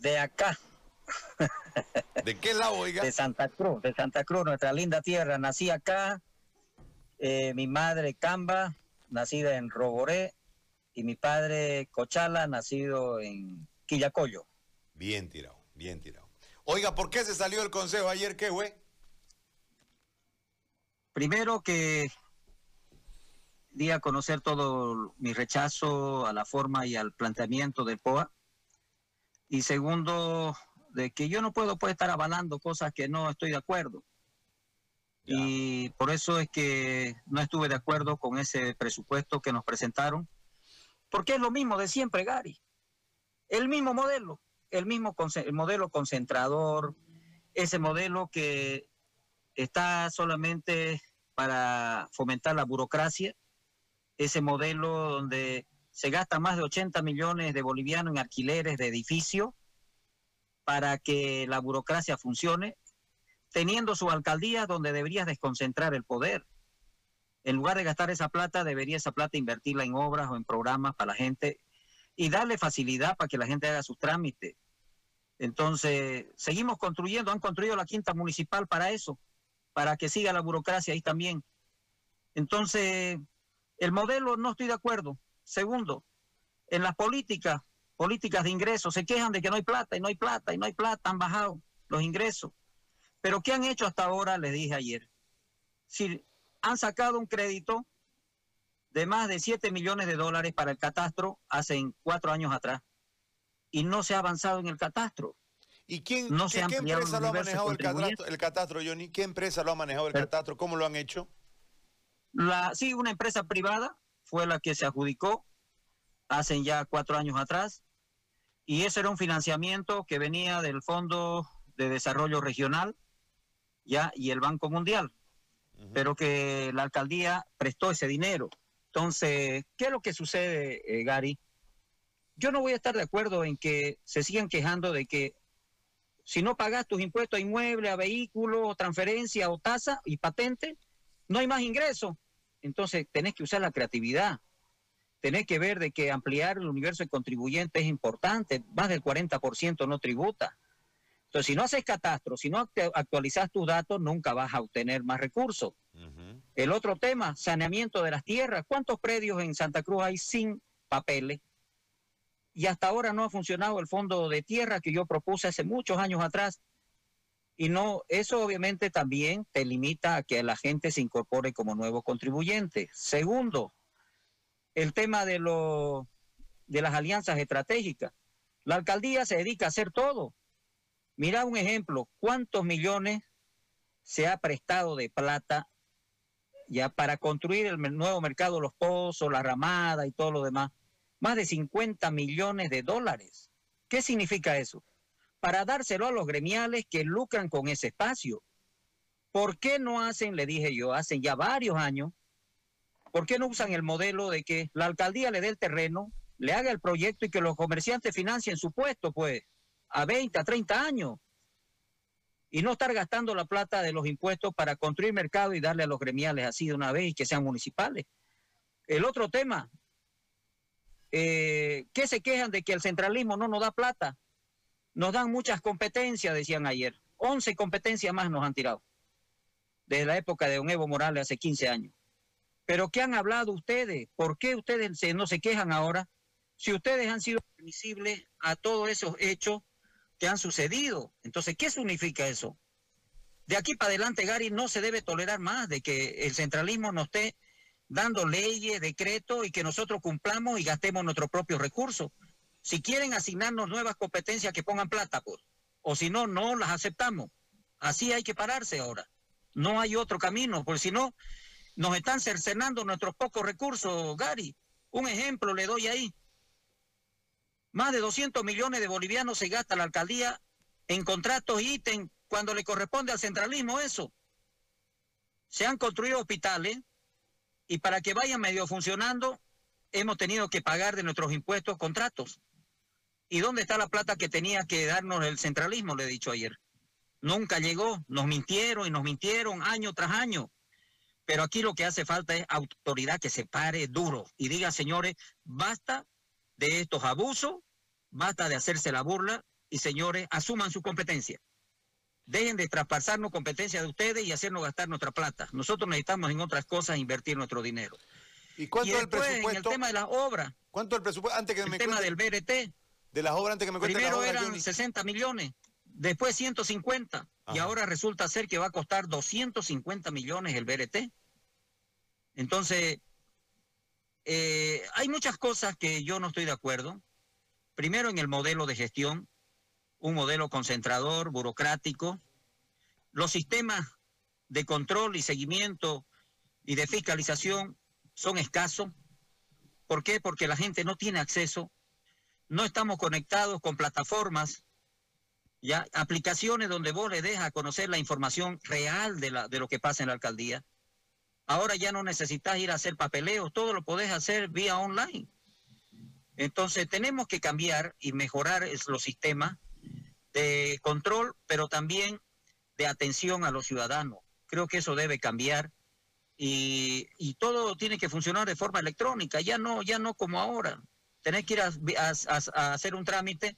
de acá. ¿De qué lado, oiga? De Santa Cruz, de Santa Cruz, nuestra linda tierra. Nací acá, eh, mi madre Camba, nacida en Roboré, y mi padre Cochala, nacido en Quillacollo. Bien tirado, bien tirado. Oiga, ¿por qué se salió del consejo ayer? ¿Qué, güey? Primero que di a conocer todo mi rechazo a la forma y al planteamiento del POA. Y segundo, de que yo no puedo pues, estar avalando cosas que no estoy de acuerdo. Y por eso es que no estuve de acuerdo con ese presupuesto que nos presentaron, porque es lo mismo de siempre, Gary. El mismo modelo, el mismo el modelo concentrador, ese modelo que está solamente para fomentar la burocracia, ese modelo donde se gasta más de 80 millones de bolivianos en alquileres de edificios para que la burocracia funcione, teniendo su alcaldía donde deberías desconcentrar el poder. En lugar de gastar esa plata, debería esa plata invertirla en obras o en programas para la gente y darle facilidad para que la gente haga sus trámites. Entonces, seguimos construyendo, han construido la quinta municipal para eso, para que siga la burocracia ahí también. Entonces, el modelo no estoy de acuerdo. Segundo, en las políticas, políticas de ingresos, se quejan de que no hay plata y no hay plata y no hay plata, han bajado los ingresos. Pero ¿qué han hecho hasta ahora? Les dije ayer. Si han sacado un crédito de más de 7 millones de dólares para el catastro hace cuatro años atrás y no se ha avanzado en el catastro. ¿Y quién, ¿qué, empresa lo ha manejado el catastro, el catastro, Johnny? ¿Qué empresa lo ha manejado el catastro? ¿Cómo lo han hecho? La, sí, una empresa privada fue la que se adjudicó hace ya cuatro años atrás y ese era un financiamiento que venía del Fondo de Desarrollo Regional ya y el Banco Mundial, pero que la alcaldía prestó ese dinero. Entonces, ¿qué es lo que sucede, eh, Gary? Yo no voy a estar de acuerdo en que se sigan quejando de que si no pagas tus impuestos a inmueble, a vehículo, transferencia o tasa y patente, no hay más ingresos. Entonces, tenés que usar la creatividad. Tenés que ver de que ampliar el universo de contribuyentes es importante. Más del 40% no tributa. Entonces, si no haces catastro, si no actualizas tus datos, nunca vas a obtener más recursos. El otro tema, saneamiento de las tierras. ¿Cuántos predios en Santa Cruz hay sin papeles? Y hasta ahora no ha funcionado el fondo de tierra que yo propuse hace muchos años atrás. Y no, eso obviamente también te limita a que la gente se incorpore como nuevo contribuyente. Segundo, el tema de, de las alianzas estratégicas. La alcaldía se dedica a hacer todo. Mira un ejemplo, ¿cuántos millones se ha prestado de plata ya para construir el nuevo mercado Los Pozos, la Ramada y todo lo demás? Más de 50 millones de dólares. ¿Qué significa eso? Para dárselo a los gremiales que lucran con ese espacio. ¿Por qué no hacen, le dije yo, hacen ya varios años, ¿por qué no usan el modelo de que la alcaldía le dé el terreno, le haga el proyecto y que los comerciantes financien su puesto, pues, a 20, a 30 años? y no estar gastando la plata de los impuestos para construir mercado y darle a los gremiales así de una vez y que sean municipales. El otro tema, eh, ¿qué se quejan de que el centralismo no nos da plata? Nos dan muchas competencias, decían ayer. 11 competencias más nos han tirado. Desde la época de Don Evo Morales hace 15 años. Pero ¿qué han hablado ustedes? ¿Por qué ustedes no se quejan ahora? Si ustedes han sido permisibles a todos esos hechos que han sucedido. Entonces, ¿qué significa eso? De aquí para adelante, Gary, no se debe tolerar más de que el centralismo nos esté dando leyes, decretos y que nosotros cumplamos y gastemos nuestros propios recursos. Si quieren asignarnos nuevas competencias, que pongan plata, pues. O si no, no las aceptamos. Así hay que pararse ahora. No hay otro camino, porque si no, nos están cercenando nuestros pocos recursos, Gary. Un ejemplo le doy ahí. Más de 200 millones de bolivianos se gasta la alcaldía en contratos y ítems cuando le corresponde al centralismo eso. Se han construido hospitales y para que vayan medio funcionando hemos tenido que pagar de nuestros impuestos contratos. ¿Y dónde está la plata que tenía que darnos el centralismo? Le he dicho ayer. Nunca llegó, nos mintieron y nos mintieron año tras año. Pero aquí lo que hace falta es autoridad que se pare duro y diga, señores, basta de estos abusos, basta de hacerse la burla y señores asuman su competencia. Dejen de traspasarnos competencia de ustedes y hacernos gastar nuestra plata. Nosotros necesitamos en otras cosas invertir nuestro dinero. ¿Y cuánto el presupuesto? En el tema de las obras. ¿Cuánto el presupuesto? Antes que el me tema del BRT. De las obras antes que me Primero eran 60 millones, después 150 y ahora resulta ser que va a costar 250 millones el BRT. Entonces, eh, hay muchas cosas que yo no estoy de acuerdo. Primero en el modelo de gestión, un modelo concentrador, burocrático. Los sistemas de control y seguimiento y de fiscalización son escasos. ¿Por qué? Porque la gente no tiene acceso. No estamos conectados con plataformas, ya aplicaciones donde vos le dejas conocer la información real de, la, de lo que pasa en la alcaldía. Ahora ya no necesitas ir a hacer papeleos, todo lo podés hacer vía online. Entonces tenemos que cambiar y mejorar los sistemas de control, pero también de atención a los ciudadanos. Creo que eso debe cambiar y, todo tiene que funcionar de forma electrónica, ya no, ya no como ahora. Tenés que ir a, hacer un trámite,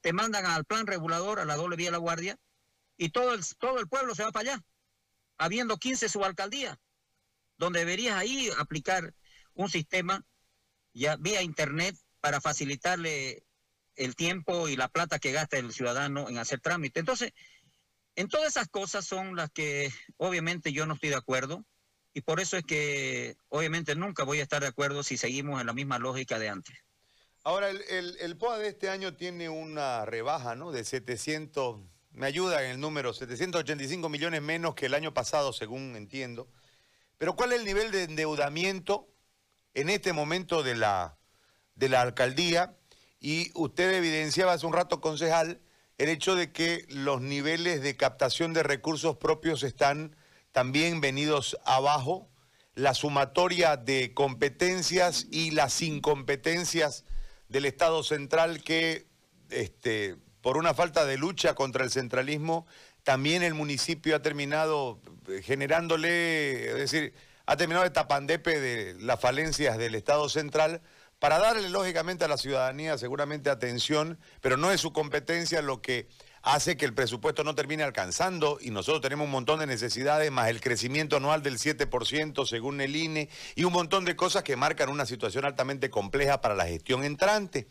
te mandan al plan regulador, a la doble vía de la guardia, y todo el, todo el pueblo se va para allá, habiendo 15 subalcaldías donde deberías ahí aplicar un sistema ya vía internet para facilitarle el tiempo y la plata que gasta el ciudadano en hacer trámite. Entonces, en todas esas cosas son las que obviamente yo no estoy de acuerdo y por eso es que obviamente nunca voy a estar de acuerdo si seguimos en la misma lógica de antes. Ahora, el, el, POA de este año tiene una rebaja, ¿no? De 700, me ayuda en el número, 785 millones menos que el año pasado, según entiendo. Pero ¿cuál es el nivel de endeudamiento en este momento de la, de la alcaldía? Y usted evidenciaba hace un rato, concejal, el hecho de que los niveles de captación de recursos propios están también venidos abajo, la sumatoria de competencias y las incompetencias del Estado central que, este, por una falta de lucha contra el centralismo, también el municipio ha terminado eh, generándole, es decir, ha terminado de tapandepe de las falencias del Estado central para darle lógicamente a la ciudadanía seguramente atención, pero no es su competencia lo que hace que el presupuesto no termine alcanzando y nosotros tenemos un montón de necesidades, más el crecimiento anual del 7% según el INE y un montón de cosas que marcan una situación altamente compleja para la gestión entrante.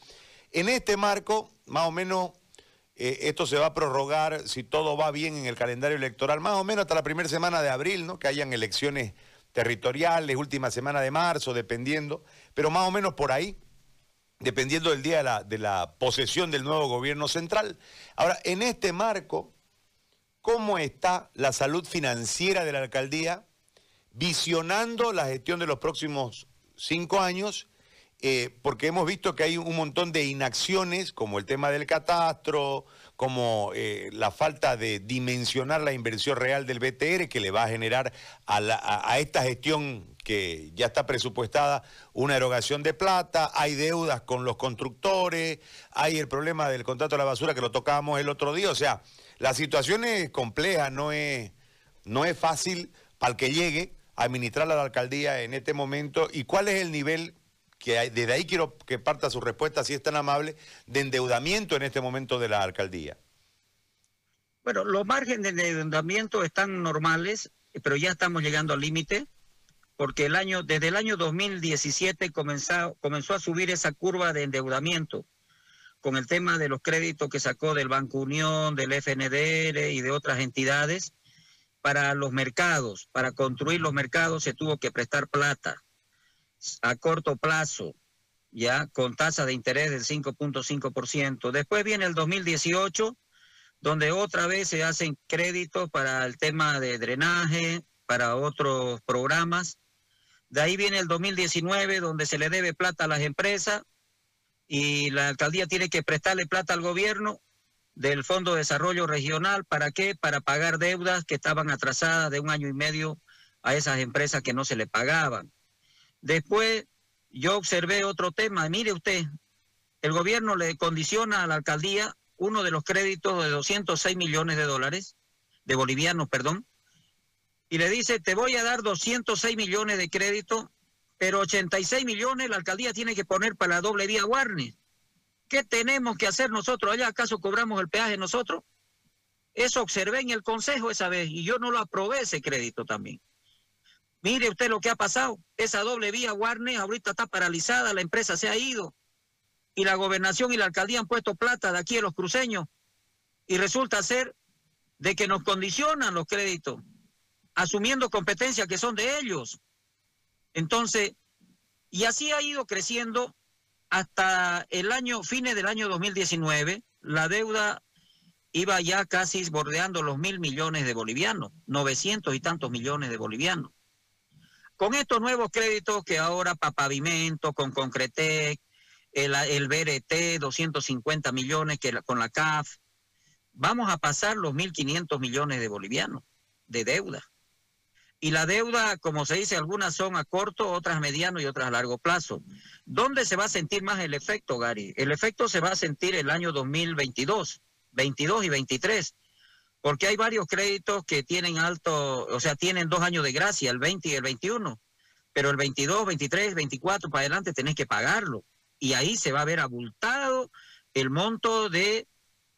En este marco, más o menos eh, esto se va a prorrogar, si todo va bien en el calendario electoral, más o menos hasta la primera semana de abril, ¿no? que hayan elecciones territoriales, última semana de marzo, dependiendo, pero más o menos por ahí, dependiendo del día de la, de la posesión del nuevo gobierno central. Ahora, en este marco, ¿cómo está la salud financiera de la alcaldía visionando la gestión de los próximos cinco años? Eh, porque hemos visto que hay un montón de inacciones, como el tema del catastro, como eh, la falta de dimensionar la inversión real del BTR, que le va a generar a, esta gestión que ya está presupuestada una erogación de plata, hay deudas con los constructores, hay el problema del contrato de la basura que lo tocábamos el otro día, o sea, la situación es compleja, no es, no es fácil para el que llegue a administrar la alcaldía en este momento. Y cuál es el nivel que desde ahí quiero que parta su respuesta, si es tan amable, de endeudamiento en este momento de la alcaldía. Bueno, los márgenes de endeudamiento están normales, pero ya estamos llegando al límite, porque el año, desde el año 2017 comenzó, comenzó a subir esa curva de endeudamiento con el tema de los créditos que sacó del Banco Unión, del FNDR y de otras entidades para los mercados. Para construir los mercados se tuvo que prestar plata a corto plazo, ya con tasa de interés del 5.5%. Después viene el 2018, donde otra vez se hacen créditos para el tema de drenaje, para otros programas. De ahí viene el 2019, donde se le debe plata a las empresas y la alcaldía tiene que prestarle plata al gobierno del Fondo de Desarrollo Regional. ¿Para qué? Para pagar deudas que estaban atrasadas de un año y medio a esas empresas que no se le pagaban. Después yo observé otro tema. Mire usted, el gobierno le condiciona a la alcaldía uno de los créditos de 206 millones de dólares, de bolivianos, perdón, y le dice, te voy a dar 206 millones de crédito, pero 86 millones la alcaldía tiene que poner para la doble vía Warner, ¿Qué tenemos que hacer nosotros allá? ¿Acaso cobramos el peaje nosotros? Eso observé en el Consejo esa vez y yo no lo aprobé ese crédito también. Mire usted lo que ha pasado. Esa doble vía Warner ahorita está paralizada, la empresa se ha ido y la gobernación y la alcaldía han puesto plata de aquí a los cruceños y resulta ser de que nos condicionan los créditos, asumiendo competencias que son de ellos. Entonces, y así ha ido creciendo hasta el año, fines del año 2019, la deuda iba ya casi bordeando los mil millones de bolivianos, 900 y tantos millones de bolivianos. Con estos nuevos créditos que ahora para pavimento, con Concretec, el, el BRT, 250 millones que con la CAF, vamos a pasar los 1.500 millones de bolivianos de deuda. Y la deuda, como se dice, algunas son a corto, otras a mediano y otras a largo plazo. ¿Dónde se va a sentir más el efecto, Gary? El efecto se va a sentir el año 2022, 22 y 23 porque hay varios créditos que tienen alto, o sea, tienen dos años de gracia, el 20 y el 21, pero el 22, 23, 24 para adelante tenés que pagarlo. Y ahí se va a ver abultado el monto de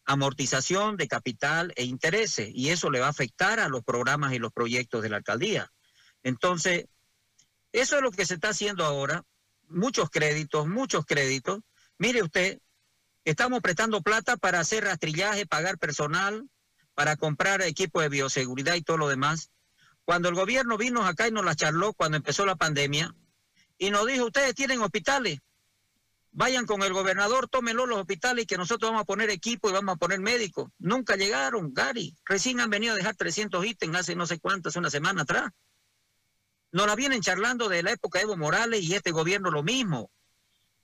amortización de capital e intereses, y eso le va a afectar a los programas y los proyectos de la alcaldía. Entonces, eso es lo que se está haciendo ahora, muchos créditos, muchos créditos. Mire usted, estamos prestando plata para hacer rastrillaje, pagar personal, para comprar equipo de bioseguridad y todo lo demás. Cuando el gobierno vino acá y nos la charló cuando empezó la pandemia y nos dijo, ustedes tienen hospitales, vayan con el gobernador, tómenlo los hospitales y que nosotros vamos a poner equipo y vamos a poner médicos. Nunca llegaron, Gary. Recién han venido a dejar 300 ítems hace no sé cuántas, una semana atrás. Nos la vienen charlando de la época de Evo Morales y este gobierno lo mismo.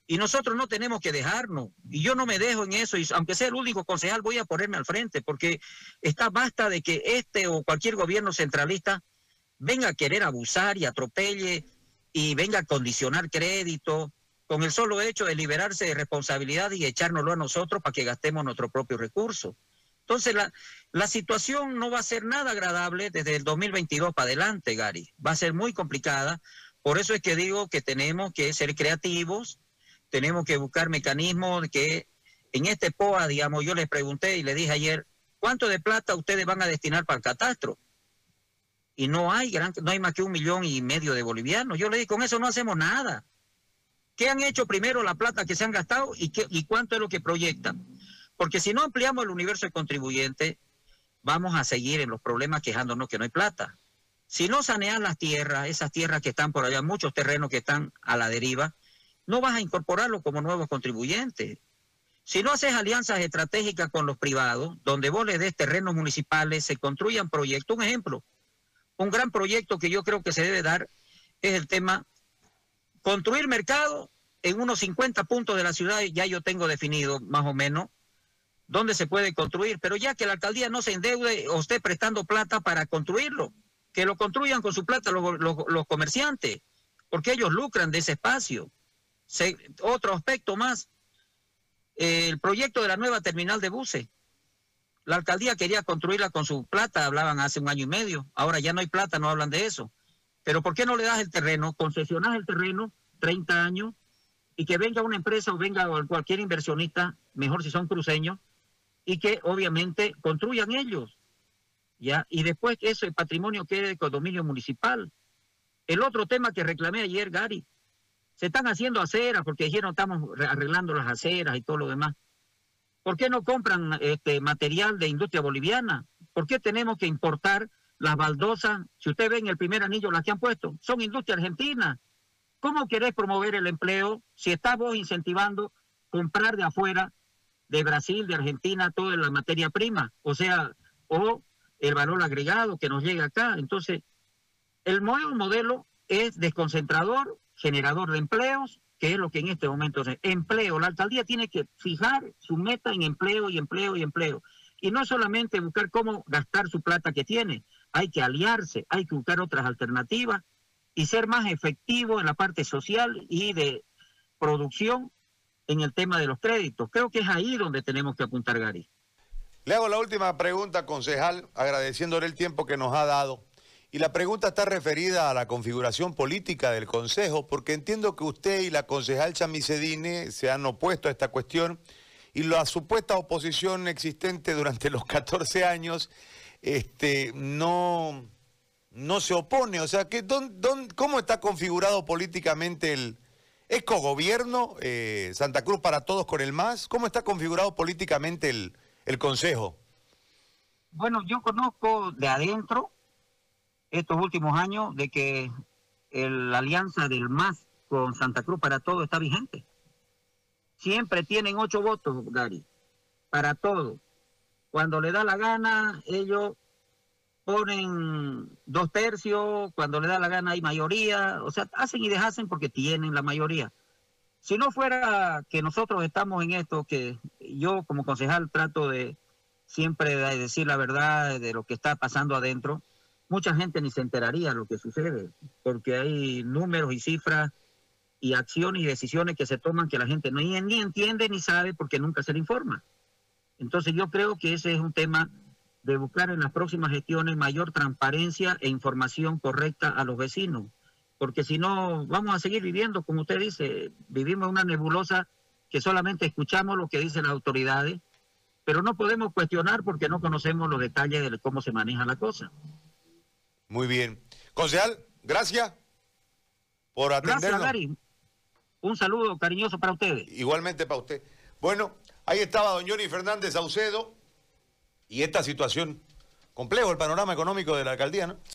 Y nosotros no tenemos que dejarnos. Y yo no me dejo en eso. Y aunque sea el único concejal, voy a ponerme al frente, porque está basta de que este o cualquier gobierno centralista venga a querer abusar y atropelle y venga a condicionar crédito con el solo hecho de liberarse de responsabilidad y echárnoslo a nosotros para que gastemos nuestro propio recurso. Entonces, la, situación no va a ser nada agradable desde el 2022 para adelante, Gary. Va a ser muy complicada. Por eso es que digo que tenemos que ser creativos, tenemos que buscar mecanismos que en este POA, digamos, yo les pregunté y le dije ayer, ¿cuánto de plata ustedes van a destinar para el catastro? Y no hay, gran, no hay más que un millón y medio de bolivianos. Yo le dije, con eso no hacemos nada. ¿Qué han hecho primero la plata que se han gastado y, qué, y cuánto es lo que proyectan? Porque si no ampliamos el universo de contribuyentes, vamos a seguir en los problemas quejándonos que no hay plata. Si no sanean las tierras, esas tierras que están por allá, muchos terrenos que están a la deriva, no vas a incorporarlos como nuevos contribuyentes. Si no haces alianzas estratégicas con los privados, donde vos les des terrenos municipales, se construyan proyectos. Un ejemplo, un gran proyecto que yo creo que se debe dar es el tema construir mercado en unos 50 puntos de la ciudad, ya yo tengo definido más o menos dónde se puede construir, pero ya que la alcaldía no se endeude o esté prestando plata para construirlo, que lo construyan con su plata los, comerciantes, porque ellos lucran de ese espacio otro aspecto más, el proyecto de la nueva terminal de buses. La alcaldía quería construirla con su plata, hablaban hace un año y medio, ahora ya no hay plata, no hablan de eso. Pero ¿por qué no le das el terreno, concesionas el terreno, 30 años, y que venga una empresa o venga cualquier inversionista, mejor si son cruceños, y que obviamente construyan ellos, ¿ya? Y después que ese patrimonio quede de dominio municipal. El otro tema que reclamé ayer, Gary, se están haciendo aceras porque dijeron estamos arreglando las aceras y todo lo demás. ¿Por qué no compran este material de industria boliviana? ¿Por qué tenemos que importar las baldosas? Si usted ve en el primer anillo las que han puesto, son industria argentina. ¿Cómo querés promover el empleo si estás vos incentivando comprar de afuera, de Brasil, de Argentina, toda la materia prima? O sea, o el valor agregado que nos llega acá. Entonces, el nuevo modelo es desconcentrador, generador de empleos, que es lo que en este momento es empleo. La alcaldía tiene que fijar su meta en empleo y empleo y empleo. Y no solamente buscar cómo gastar su plata que tiene, hay que aliarse, hay que buscar otras alternativas y ser más efectivo en la parte social y de producción en el tema de los créditos. Creo que es ahí donde tenemos que apuntar, Gary. Le hago la última pregunta, concejal, agradeciéndole el tiempo que nos ha dado Y la pregunta está referida a la configuración política del Consejo, porque entiendo que usted y la concejal Chamicedine se han opuesto a esta cuestión y la supuesta oposición existente durante los 14 años este, no, no se opone. O sea, que, cómo está configurado políticamente el... ¿Es cogobierno eh, Santa Cruz para todos con el MAS? ¿Cómo está configurado políticamente el, el Consejo? Bueno, yo conozco de adentro estos últimos años de que la alianza del MAS con Santa Cruz para todo está vigente. Siempre tienen ocho votos, Gary, para todo. Cuando le da la gana, ellos ponen dos tercios, cuando le da la gana hay mayoría, o sea, hacen y deshacen porque tienen la mayoría. Si no fuera que nosotros estamos en esto, que yo como concejal trato de siempre decir la verdad de lo que está pasando adentro, mucha gente ni se enteraría de lo que sucede, porque hay números y cifras y acciones y decisiones que se toman que la gente no, ni entiende ni sabe porque nunca se le informa. Entonces yo creo que ese es un tema de buscar en las próximas gestiones mayor transparencia e información correcta a los vecinos, porque si no vamos a seguir viviendo, como usted dice, vivimos una nebulosa que solamente escuchamos lo que dicen las autoridades, pero no podemos cuestionar porque no conocemos los detalles de cómo se maneja la cosa. Muy bien. Concejal, gracias por atendernos. Gracias, Un saludo cariñoso para ustedes. Igualmente para usted. Bueno, ahí estaba don Fernández Saucedo y esta situación complejo, el panorama económico de la alcaldía, ¿no?